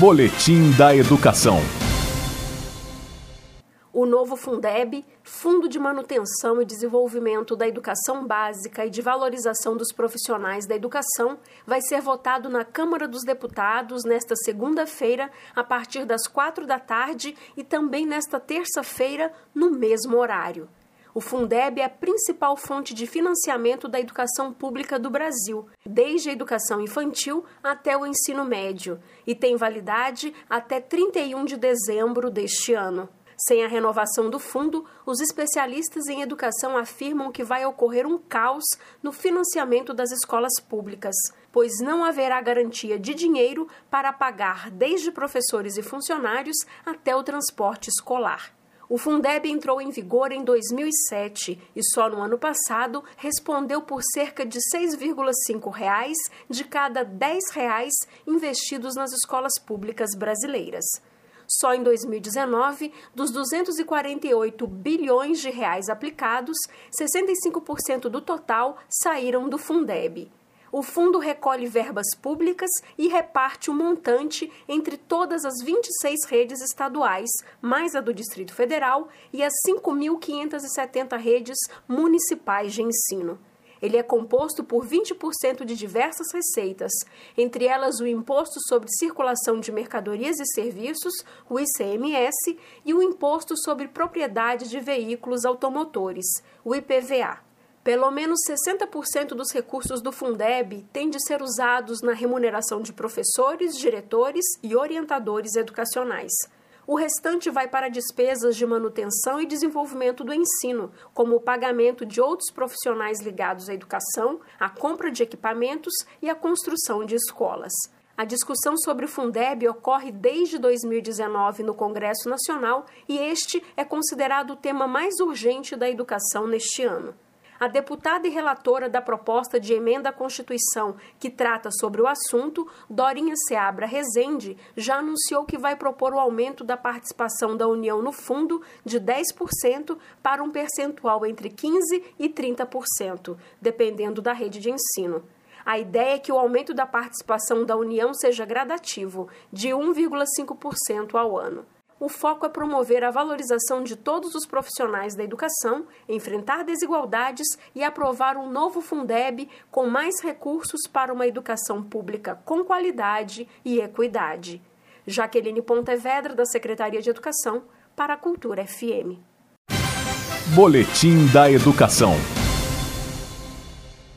Boletim da Educação. O novo Fundeb, Fundo de Manutenção e Desenvolvimento da Educação Básica e de Valorização dos Profissionais da Educação, vai ser votado na Câmara dos Deputados nesta segunda-feira, a partir das quatro da tarde, e também nesta terça-feira, no mesmo horário. O Fundeb é a principal fonte de financiamento da educação pública do Brasil, desde a educação infantil até o ensino médio, e tem validade até 31 de dezembro deste ano. Sem a renovação do fundo, os especialistas em educação afirmam que vai ocorrer um caos no financiamento das escolas públicas, pois não haverá garantia de dinheiro para pagar desde professores e funcionários até o transporte escolar. O Fundeb entrou em vigor em 2007 e só no ano passado respondeu por cerca de 6,5 reais de cada 10 reais investidos nas escolas públicas brasileiras. Só em 2019, dos 248 bilhões de reais aplicados, 65% do total saíram do Fundeb. O fundo recolhe verbas públicas e reparte o montante entre todas as 26 redes estaduais, mais a do Distrito Federal, e as 5.570 redes municipais de ensino. Ele é composto por 20% de diversas receitas, entre elas o Imposto sobre Circulação de Mercadorias e Serviços, o ICMS, e o Imposto sobre Propriedade de Veículos Automotores, o IPVA. Pelo menos 60% dos recursos do Fundeb têm de ser usados na remuneração de professores, diretores e orientadores educacionais. O restante vai para despesas de manutenção e desenvolvimento do ensino, como o pagamento de outros profissionais ligados à educação, a compra de equipamentos e a construção de escolas. A discussão sobre o Fundeb ocorre desde 2019 no Congresso Nacional e este é considerado o tema mais urgente da educação neste ano. A deputada e relatora da proposta de emenda à Constituição que trata sobre o assunto, Dorinha Seabra Rezende, já anunciou que vai propor o aumento da participação da União no fundo de 10% para um percentual entre 15% e 30%, dependendo da rede de ensino. A ideia é que o aumento da participação da União seja gradativo, de 1,5% ao ano o foco é promover a valorização de todos os profissionais da educação, enfrentar desigualdades e aprovar um novo Fundeb com mais recursos para uma educação pública com qualidade e equidade. Jaqueline Pontevedra, da Secretaria de Educação, para a Cultura FM. Boletim da Educação.